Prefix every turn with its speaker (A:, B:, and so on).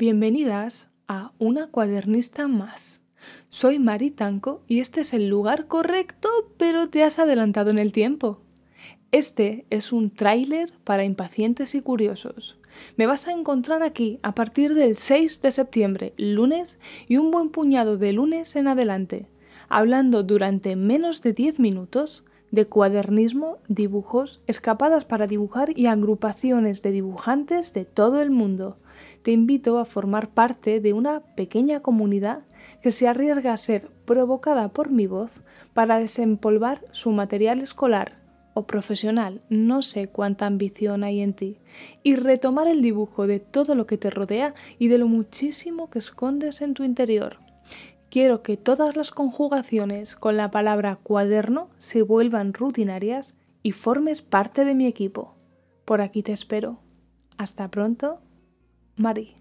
A: Bienvenidas a Una cuadernista más. Soy Mari Tanco y este es el lugar correcto, pero te has adelantado en el tiempo. Este es un tráiler para impacientes y curiosos. Me vas a encontrar aquí a partir del 6 de septiembre, lunes, y un buen puñado de lunes en adelante, hablando durante menos de 10 minutos de cuadernismo, dibujos, escapadas para dibujar y agrupaciones de dibujantes de todo el mundo. Te invito a formar parte de una pequeña comunidad que se arriesga a ser provocada por mi voz para desempolvar su material escolar o profesional, no sé cuánta ambición hay en ti, y retomar el dibujo de todo lo que te rodea y de lo muchísimo que escondes en tu interior. Quiero que todas las conjugaciones con la palabra cuaderno se vuelvan rutinarias y formes parte de mi equipo. Por aquí te espero. Hasta pronto, Mari.